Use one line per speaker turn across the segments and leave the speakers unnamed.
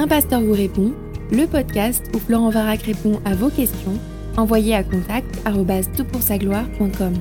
Un pasteur vous répond, le podcast où Florent Varac répond à vos questions, envoyez à contact gloire.com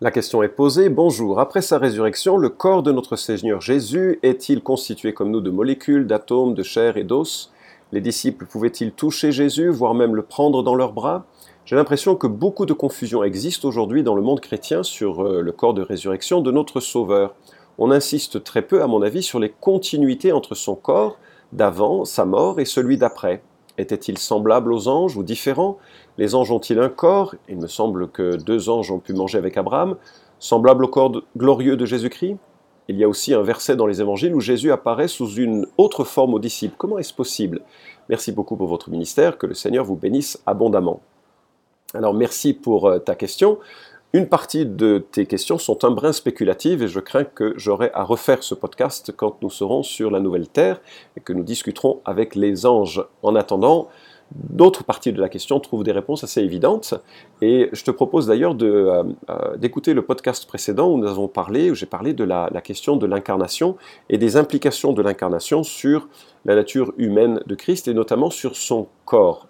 La question est posée. Bonjour. Après sa résurrection, le corps de notre Seigneur Jésus est-il constitué comme nous de molécules, d'atomes, de chair et d'os? Les disciples pouvaient-ils toucher Jésus, voire même le prendre dans leurs bras? J'ai l'impression que beaucoup de confusion existe aujourd'hui dans le monde chrétien sur euh, le corps de résurrection de notre Sauveur. On insiste très peu, à mon avis, sur les continuités entre son corps d'avant, sa mort, et celui d'après. Était-il semblable aux anges ou différent? Les anges ont-ils un corps? Il me semble que deux anges ont pu manger avec Abraham. Semblable au corps glorieux de Jésus-Christ? Il y a aussi un verset dans les évangiles où Jésus apparaît sous une autre forme aux disciples. Comment est-ce possible? Merci beaucoup pour votre ministère, que le Seigneur vous bénisse abondamment. Alors merci pour euh, ta question. Une partie de tes questions sont un brin spéculatives et je crains que j'aurai à refaire ce podcast quand nous serons sur la nouvelle terre et que nous discuterons avec les anges. En attendant, d'autres parties de la question trouvent des réponses assez évidentes et je te propose d'ailleurs euh, euh, d'écouter le podcast précédent où nous avons parlé, où j'ai parlé de la question de l'incarnation et des implications de l'incarnation sur la nature humaine de Christ et notamment sur son corps.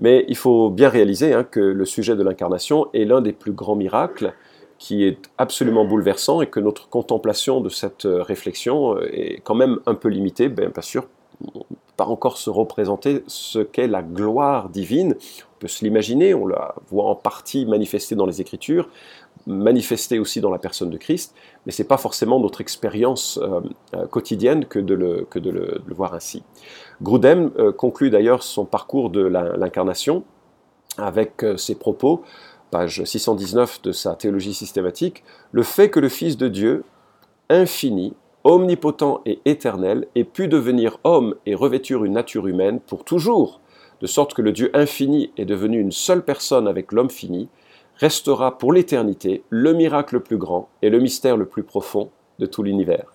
Mais il faut bien réaliser hein, que le sujet de l'incarnation est l'un des plus grands miracles qui est absolument bouleversant et que notre contemplation de cette euh, réflexion euh, est quand même un peu limitée, bien, sûr, on peut pas encore se représenter ce qu'est la gloire divine. On peut se l'imaginer, on la voit en partie manifestée dans les Écritures, manifestée aussi dans la personne de Christ, mais ce n'est pas forcément notre expérience euh, quotidienne que de le voir ainsi. Grudem euh, conclut d'ailleurs son parcours de l'incarnation avec euh, ses propos, page 619 de sa théologie systématique, le fait que le Fils de Dieu, infini, omnipotent et éternel, ait pu devenir homme et revêtir une nature humaine pour toujours, de sorte que le Dieu infini est devenu une seule personne avec l'homme fini, restera pour l'éternité le miracle le plus grand et le mystère le plus profond de tout l'univers.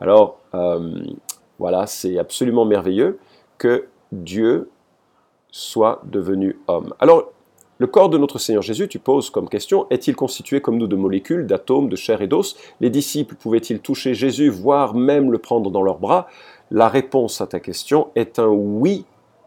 Alors, euh, voilà, c'est absolument merveilleux que Dieu soit devenu homme. Alors, le corps de notre Seigneur Jésus, tu poses comme question, est-il constitué comme nous de molécules, d'atomes, de chair et d'os? Les disciples pouvaient-ils toucher Jésus, voire même le prendre dans leurs bras? La réponse à ta question est un oui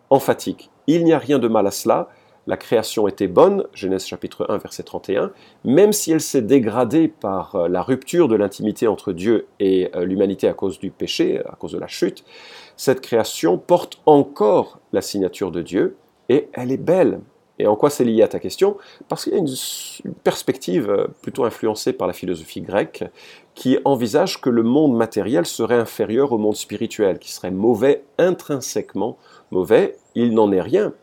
emphatique. Il n'y a rien de mal à cela la création était bonne, Genèse chapitre 1 verset 31, même si elle s'est dégradée par euh, la rupture de l'intimité entre Dieu et euh, l'humanité à cause du péché, à cause de la chute, cette création porte encore la signature de Dieu et elle est belle. Et en quoi c'est lié à ta question? Parce qu'il y a une, perspective euh, plutôt influencée par la philosophie grecque qui envisage que le monde matériel serait inférieur au monde spirituel, qui serait mauvais intrinsèquement mauvais. Il n'en est rien,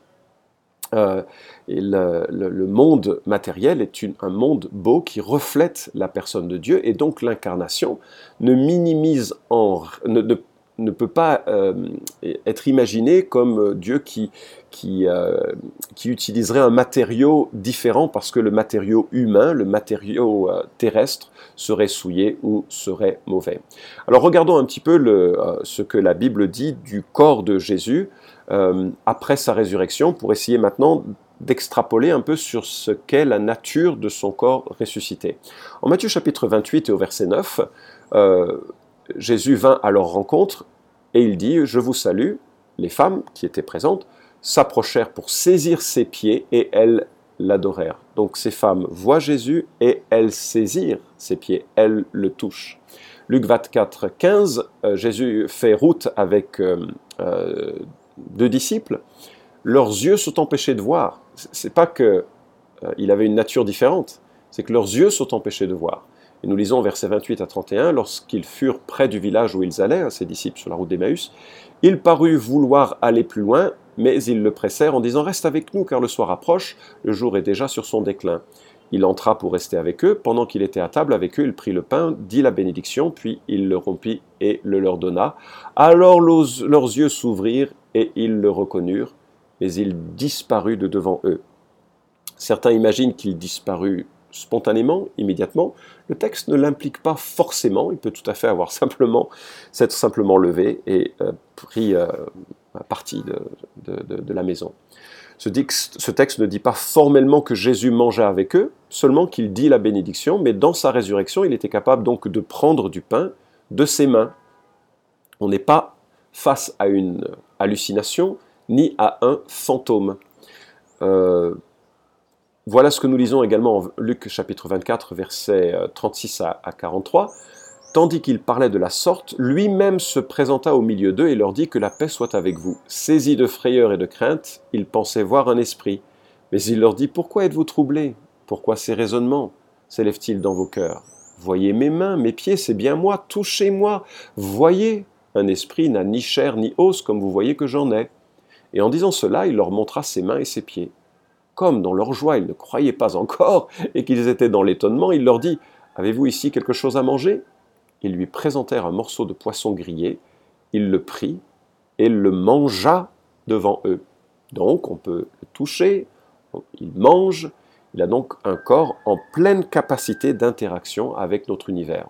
euh, le, monde matériel est un monde beau qui reflète la personne de Dieu, et donc l'incarnation ne peut pas euh, être imaginé comme Dieu qui, euh, utiliserait un matériau différent parce que le matériau humain, le matériau terrestre serait souillé ou serait mauvais. Alors regardons un petit peu ce que la Bible dit du corps de Jésus. Euh, après sa résurrection pour essayer maintenant d'extrapoler un peu sur ce qu'est la nature de son corps ressuscité. En Matthieu chapitre 28 et au verset 9, euh, Jésus vint à leur rencontre et il dit, Je vous salue, les femmes qui étaient présentes s'approchèrent pour saisir ses pieds et elles l'adorèrent. Donc ces femmes voient Jésus et elles saisirent ses pieds, elles le touchent. Luc 24, 15, euh, Jésus fait route avec deux disciples, leurs yeux sont empêchés de voir. C'est pas que euh, il avait une nature différente, c'est que leurs yeux sont empêchés de voir. Et nous lisons versets 28 à 31, lorsqu'ils furent près du village où ils allaient, ces disciples sur la route d'Emmaüs, il parut vouloir aller plus loin, mais ils le pressèrent en disant Reste avec nous, car le soir approche, le jour est déjà sur son déclin. Il entra pour rester avec eux. Pendant qu'il était à table avec eux, il prit le pain, dit la bénédiction, puis il le rompit et le leur donna. Alors leurs yeux s'ouvrirent et ils le reconnurent, mais il disparut de devant eux. Certains imaginent qu'il disparut spontanément, immédiatement. Le texte ne l'implique pas forcément, il peut tout à fait avoir simplement, s'être simplement levé et euh, pris euh, partie de, la maison. Ce texte, ne dit pas formellement que Jésus mangeait avec eux, seulement qu'il dit la bénédiction, mais dans sa résurrection, il était capable donc de prendre du pain de ses mains. On n'est pas face à une hallucination ni à un fantôme. Euh, voilà ce que nous lisons également en Luc chapitre 24, versets 36 à 43. Tandis qu'il parlait de la sorte, lui-même se présenta au milieu d'eux et leur dit que la paix soit avec vous. Saisi de frayeur et de crainte, ils pensaient voir un esprit. Mais il leur dit, Pourquoi êtes-vous troublés? Pourquoi ces raisonnements s'élèvent-ils dans vos cœurs? Voyez mes mains, mes pieds, c'est bien moi, touchez-moi. Voyez, un esprit n'a ni chair ni os comme vous voyez que j'en ai. Et en disant cela, il leur montra ses mains et ses pieds. Comme dans leur joie ils ne croyaient pas encore et qu'ils étaient dans l'étonnement, il leur dit, Avez-vous ici quelque chose à manger? Ils lui présentèrent un morceau de poisson grillé, il le prit et le mangea devant eux. Donc on peut le toucher, il mange, il a donc un corps en pleine capacité d'interaction avec notre univers.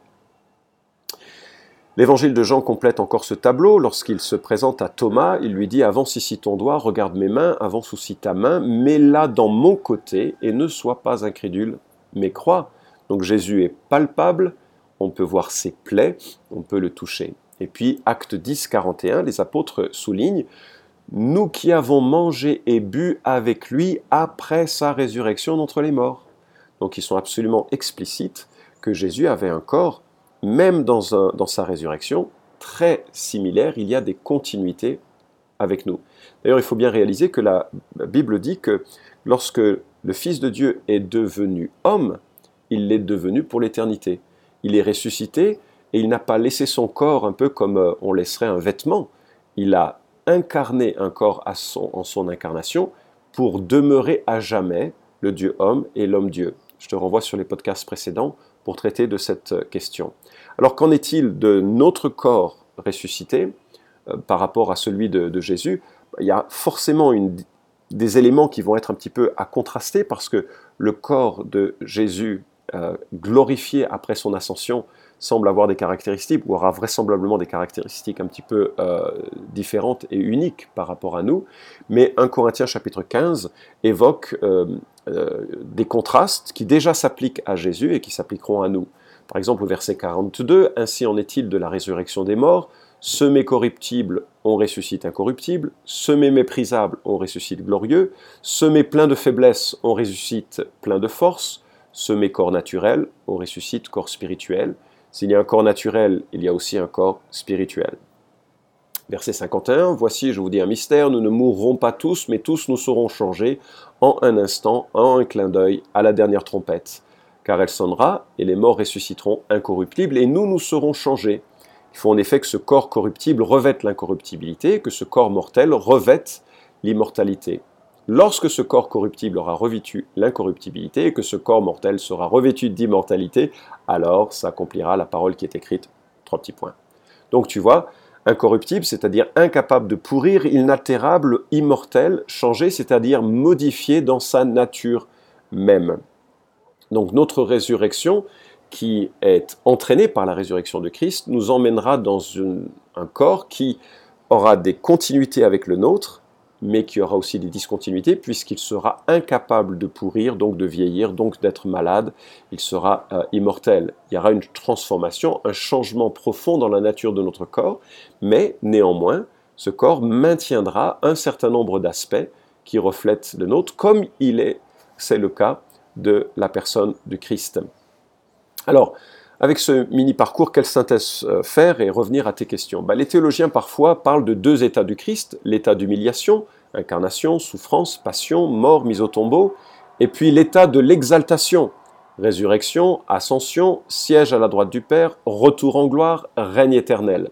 L'évangile de Jean complète encore ce tableau. Lorsqu'il se présente à Thomas, il lui dit Avance ici ton doigt, regarde mes mains, avance aussi ta main, mets-la dans mon côté et ne sois pas incrédule, mais crois. Donc Jésus est palpable, on peut voir ses plaies, on peut le toucher. Et puis, acte 10, 41, les apôtres soulignent Nous qui avons mangé et bu avec lui après sa résurrection d'entre les morts. Donc, ils sont absolument explicites que Jésus avait un corps, même dans, sa résurrection, très similaire. Il y a des continuités avec nous. D'ailleurs, il faut bien réaliser que la Bible dit que lorsque le Fils de Dieu est devenu homme, il l'est devenu pour l'éternité il est ressuscité et il n'a pas laissé son corps un peu comme euh, on laisserait un vêtement. Il a incarné un corps en son incarnation pour demeurer à jamais le Dieu homme et l'homme Dieu. Je te renvoie sur les podcasts précédents pour traiter de cette question. Alors qu'en est-il de notre corps ressuscité euh, par rapport à celui de, Jésus? Il y a forcément des éléments qui vont être un petit peu à contraster parce que le corps de Jésus euh, glorifié après son ascension semble avoir des caractéristiques, ou aura vraisemblablement des caractéristiques un petit peu euh, différentes et uniques par rapport à nous. Mais 1 Corinthiens chapitre 15 évoque euh, des contrastes qui déjà s'appliquent à Jésus et qui s'appliqueront à nous. Par exemple, au verset 42, Ainsi en est-il de la résurrection des morts Semé corruptible, on ressuscite incorruptible. Semé méprisable, on ressuscite glorieux. Semé plein de faiblesse, on ressuscite plein de force semé corps naturel, on ressuscite corps spirituel. S'il y a un corps naturel, il y a aussi un corps spirituel. Verset 51, Voici, je vous dis un mystère, nous ne mourrons pas tous, mais tous nous serons changés en un instant, en un clin d'œil, à la dernière trompette. Car elle sonnera, et les morts ressusciteront incorruptibles, et nous, nous serons changés. Il faut en effet que ce corps corruptible revête l'incorruptibilité, que ce corps mortel revête l'immortalité lorsque ce corps corruptible aura revêtu l'incorruptibilité et que ce corps mortel sera revêtu d'immortalité, alors s'accomplira la parole qui est écrite. Trois petits points. Donc tu vois, incorruptible, c'est-à-dire incapable de pourrir, inaltérable, immortel, changé, c'est-à-dire modifié dans sa nature même. Donc notre résurrection, qui est entraînée par la résurrection de Christ, nous emmènera dans un corps qui aura des continuités avec le nôtre, mais qui aura aussi des discontinuités puisqu'il sera incapable de pourrir, donc de vieillir, donc d'être malade, il sera euh, immortel. Il y aura une transformation, un changement profond dans la nature de notre corps, mais néanmoins, ce corps maintiendra un certain nombre d'aspects qui reflètent le nôtre, comme il est, c'est le cas de la personne du Christ. Alors, avec ce mini parcours, quelle synthèse euh, faire et revenir à tes questions? Bah, Les théologiens parfois parlent de deux états du Christ, l'état d'humiliation, incarnation, souffrance, passion, mort, mise au tombeau, et puis l'état de l'exaltation, résurrection, ascension, siège à la droite du Père, retour en gloire, règne éternel.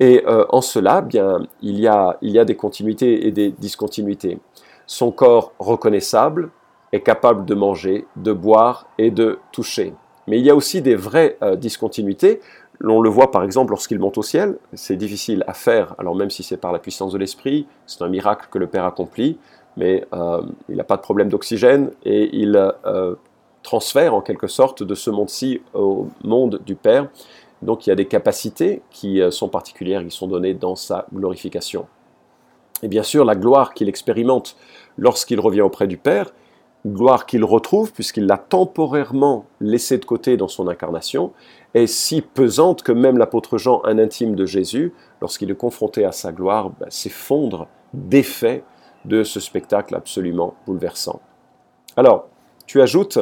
Et euh, en cela, bien, y, a, il y a des continuités et des discontinuités. Son corps reconnaissable est capable de manger, de boire et de toucher. Mais il y a aussi des vraies euh, discontinuités. On le voit par exemple lorsqu'il monte au ciel, c'est difficile à faire, alors même si c'est par la puissance de l'esprit, c'est un miracle que le Père accomplit, mais euh, il n'a pas de problème d'oxygène et il euh, transfère en quelque sorte de ce monde-ci au monde du Père. Donc il y a des capacités qui sont particulières, qui sont données dans sa glorification. Et bien sûr, la gloire qu'il expérimente lorsqu'il revient auprès du Père, gloire qu'il retrouve puisqu'il l'a temporairement laissé de côté dans son incarnation, est si pesante que même l'apôtre Jean, un intime de Jésus, lorsqu'il est confronté à sa gloire, ben, s'effondre d'effet de ce spectacle absolument bouleversant. Alors, tu ajoutes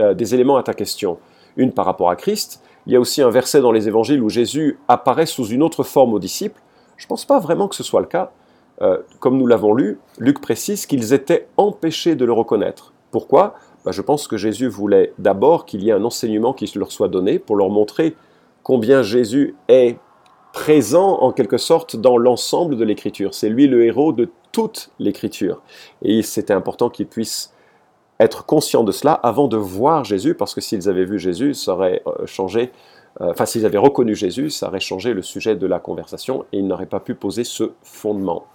euh, des éléments à ta question. Une par rapport à Christ, il y a aussi un verset dans les évangiles où Jésus apparaît sous une autre forme aux disciples. Je ne pense pas vraiment que ce soit le cas. Euh, comme nous l'avons lu, Luc précise qu'ils étaient empêchés de le reconnaître. Pourquoi? Bah, Je pense que Jésus voulait d'abord qu'il y ait un enseignement qui leur soit donné pour leur montrer combien Jésus est présent en quelque sorte dans l'ensemble de l'Écriture. C'est lui le héros de toute l'Écriture. Et c'était important qu'ils puissent être conscients de cela avant de voir Jésus, parce que s'ils avaient vu Jésus, ça aurait euh, changé, euh, enfin s'ils avaient reconnu Jésus, ça aurait changé le sujet de la conversation et ils n'auraient pas pu poser ce fondement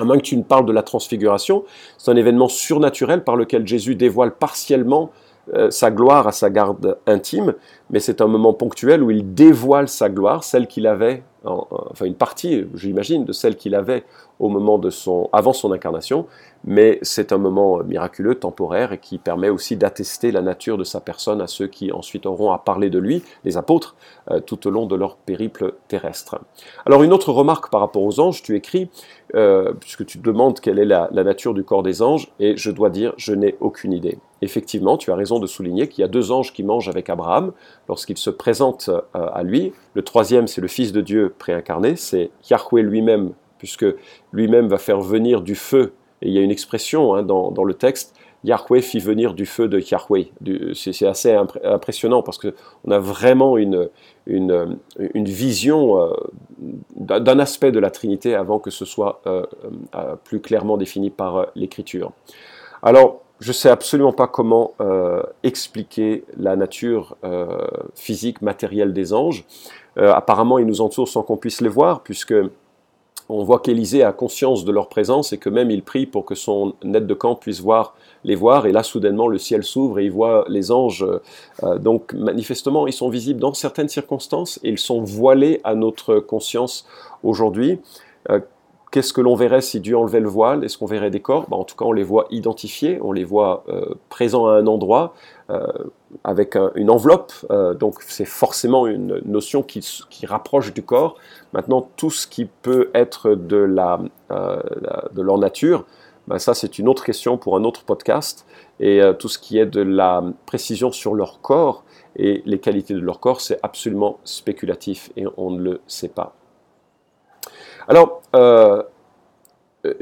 à moins que tu ne parles de la transfiguration, c'est un événement surnaturel par lequel Jésus dévoile partiellement euh, sa gloire à sa garde intime, mais c'est un moment ponctuel où il dévoile sa gloire, celle qu'il avait, enfin une partie, j'imagine, de celle qu'il avait au moment de son, avant son incarnation, mais c'est un moment miraculeux, temporaire, et qui permet aussi d'attester la nature de sa personne à ceux qui ensuite auront à parler de lui, les apôtres, euh, tout au long de leur périple terrestre. Alors une autre remarque par rapport aux anges, tu écris, euh, puisque tu demandes quelle est la, nature du corps des anges, et je dois dire, je n'ai aucune idée. Effectivement, tu as raison de souligner qu'il y a deux anges qui mangent avec Abraham lorsqu'il se présente euh, à lui. Le troisième, c'est le Fils de Dieu préincarné, c'est Yahweh lui-même puisque lui-même va faire venir du feu. Et il y a une expression hein, dans, le texte, Yahweh fit venir du feu de Yahweh. C'est assez impressionnant parce qu'on a vraiment une, une, vision euh, d'un aspect de la Trinité avant que ce soit euh, plus clairement défini par l'Écriture. Alors, je ne sais absolument pas comment expliquer la nature physique, matérielle des anges. apparemment, ils nous entourent sans qu'on puisse les voir, puisque on voit qu'Élisée a conscience de leur présence et que même il prie pour que son aide de camp puisse voir les voir. Et là, soudainement, le ciel s'ouvre et il voit les anges. Euh, donc, manifestement, ils sont visibles dans certaines circonstances et ils sont voilés à notre conscience aujourd'hui. Qu'est-ce que l'on verrait si Dieu enlevait le voile? Est-ce qu'on verrait des corps? Ben, En tout cas, on les voit identifiés, on les voit euh, présents à un endroit, euh, avec une enveloppe. Euh, donc, c'est forcément une notion qui, rapproche du corps. Maintenant, tout ce qui peut être de, la, de leur nature, ben, ça, c'est une autre question pour un autre podcast. Et tout ce qui est de la précision sur leur corps et les qualités de leur corps, c'est absolument spéculatif et on ne le sait pas. Alors, euh, euh,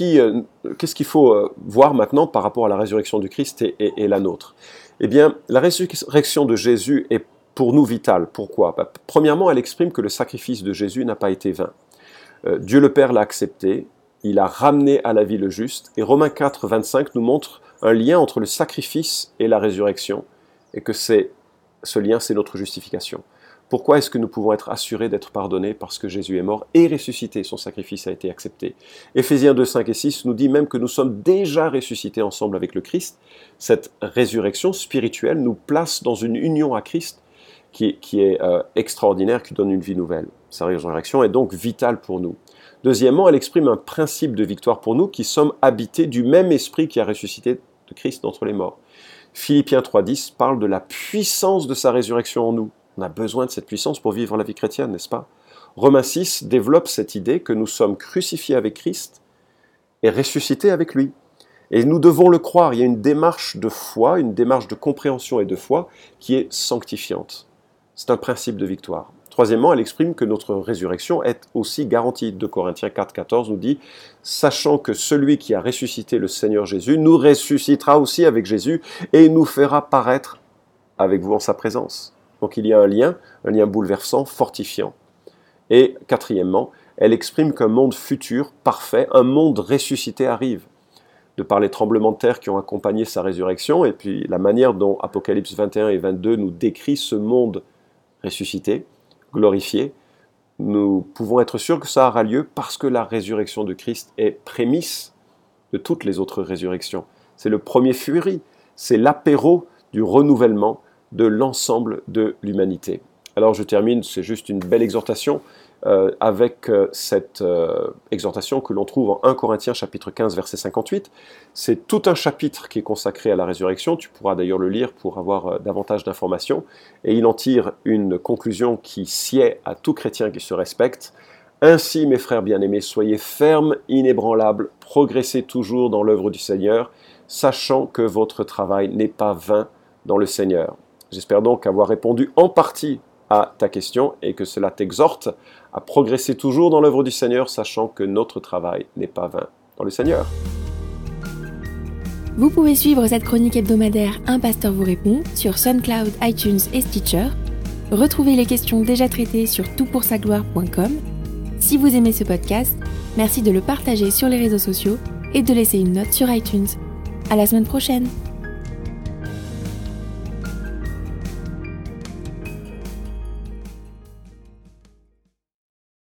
euh, qu'est-ce qu'il faut voir maintenant par rapport à la résurrection du Christ et, la nôtre? Eh bien, la résurrection de Jésus est pour nous vitale. Pourquoi? Bah, Premièrement, elle exprime que le sacrifice de Jésus n'a pas été vain. Dieu le Père l'a accepté, il a ramené à la vie le juste, et Romains 4, 25 nous montre un lien entre le sacrifice et la résurrection, et que c'est ce lien, c'est notre justification. Pourquoi est-ce que nous pouvons être assurés d'être pardonnés Parce que Jésus est mort et ressuscité, son sacrifice a été accepté? Éphésiens 2, 5 et 6 nous dit même que nous sommes déjà ressuscités ensemble avec le Christ. Cette résurrection spirituelle nous place dans une union à Christ qui, est euh, extraordinaire, qui donne une vie nouvelle. Sa résurrection est donc vitale pour nous. Deuxièmement, elle exprime un principe de victoire pour nous qui sommes habités du même esprit qui a ressuscité de Christ d'entre les morts. Philippiens 3.10 parle de la puissance de sa résurrection en nous. On a besoin de cette puissance pour vivre la vie chrétienne, n'est-ce pas? Romains 6 développe cette idée que nous sommes crucifiés avec Christ et ressuscités avec lui. Et nous devons le croire. Il y a une démarche de foi, une démarche de compréhension et de foi qui est sanctifiante. C'est un principe de victoire. Troisièmement, elle exprime que notre résurrection est aussi garantie. De Corinthiens 4, 14 nous dit, sachant que celui qui a ressuscité le Seigneur Jésus nous ressuscitera aussi avec Jésus et nous fera paraître avec vous en sa présence. Donc il y a un lien, un lien bouleversant, fortifiant. Et quatrièmement, elle exprime qu'un monde futur, parfait, un monde ressuscité arrive. De par les tremblements de terre qui ont accompagné sa résurrection, et puis la manière dont Apocalypse 21 et 22 nous décrit ce monde ressuscité, glorifié, nous pouvons être sûrs que ça aura lieu parce que la résurrection de Christ est prémisse de toutes les autres résurrections. C'est le premier furie, c'est l'apéro du renouvellement de l'ensemble de l'humanité. Alors je termine, c'est juste une belle exhortation. euh, avec euh, cette euh, exhortation que l'on trouve en 1 Corinthiens chapitre 15 verset 58. C'est tout un chapitre qui est consacré à la résurrection. Tu pourras d'ailleurs le lire pour avoir davantage d'informations. Et il en tire une conclusion qui sied à tout chrétien qui se respecte. Ainsi, mes frères bien-aimés, soyez fermes, inébranlables, progressez toujours dans l'œuvre du Seigneur, sachant que votre travail n'est pas vain dans le Seigneur. J'espère donc avoir répondu en partie à ta question et que cela t'exhorte à progresser toujours dans l'œuvre du Seigneur, sachant que notre travail n'est pas vain dans le Seigneur.
Vous pouvez suivre cette chronique hebdomadaire Un pasteur vous répond sur SoundCloud, iTunes et Stitcher. Retrouvez les questions déjà traitées sur toutpoursagloire.com. Si vous aimez ce podcast, merci de le partager sur les réseaux sociaux et de laisser une note sur iTunes. À la semaine prochaine!